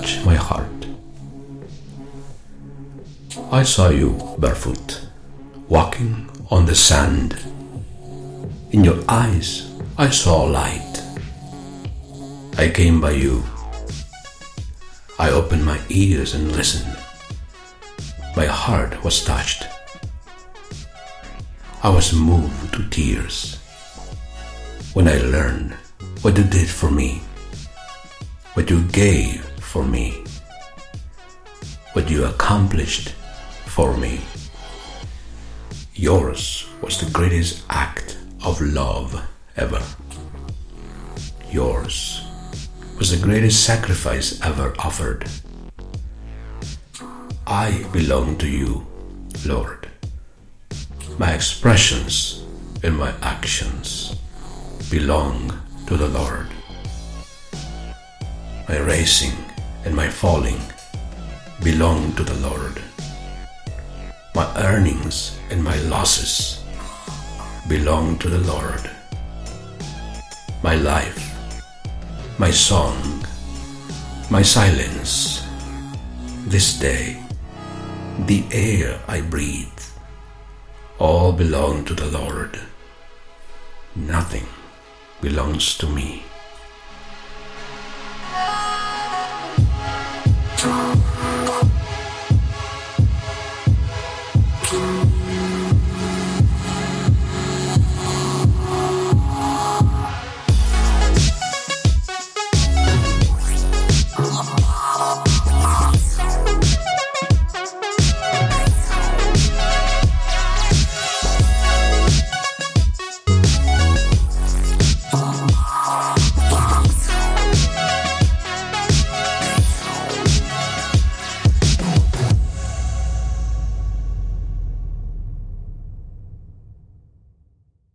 touch my heart. I saw you barefoot, walking on the sand. In your eyes, I saw light. I came by you. I opened my ears and listened. My heart was touched. I was moved to tears when I learned what you did for me, what you gave for me, what you accomplished for me. Yours was the greatest act of love ever. Yours was the greatest sacrifice ever offered. I belong to you, Lord. My expressions and my actions belong to the Lord. My racing and my falling belong to the Lord. My earnings and my losses belong to the Lord. My life, my song, my silence, this day, the air I breathe, all belong to the Lord. Nothing belongs to me. strong.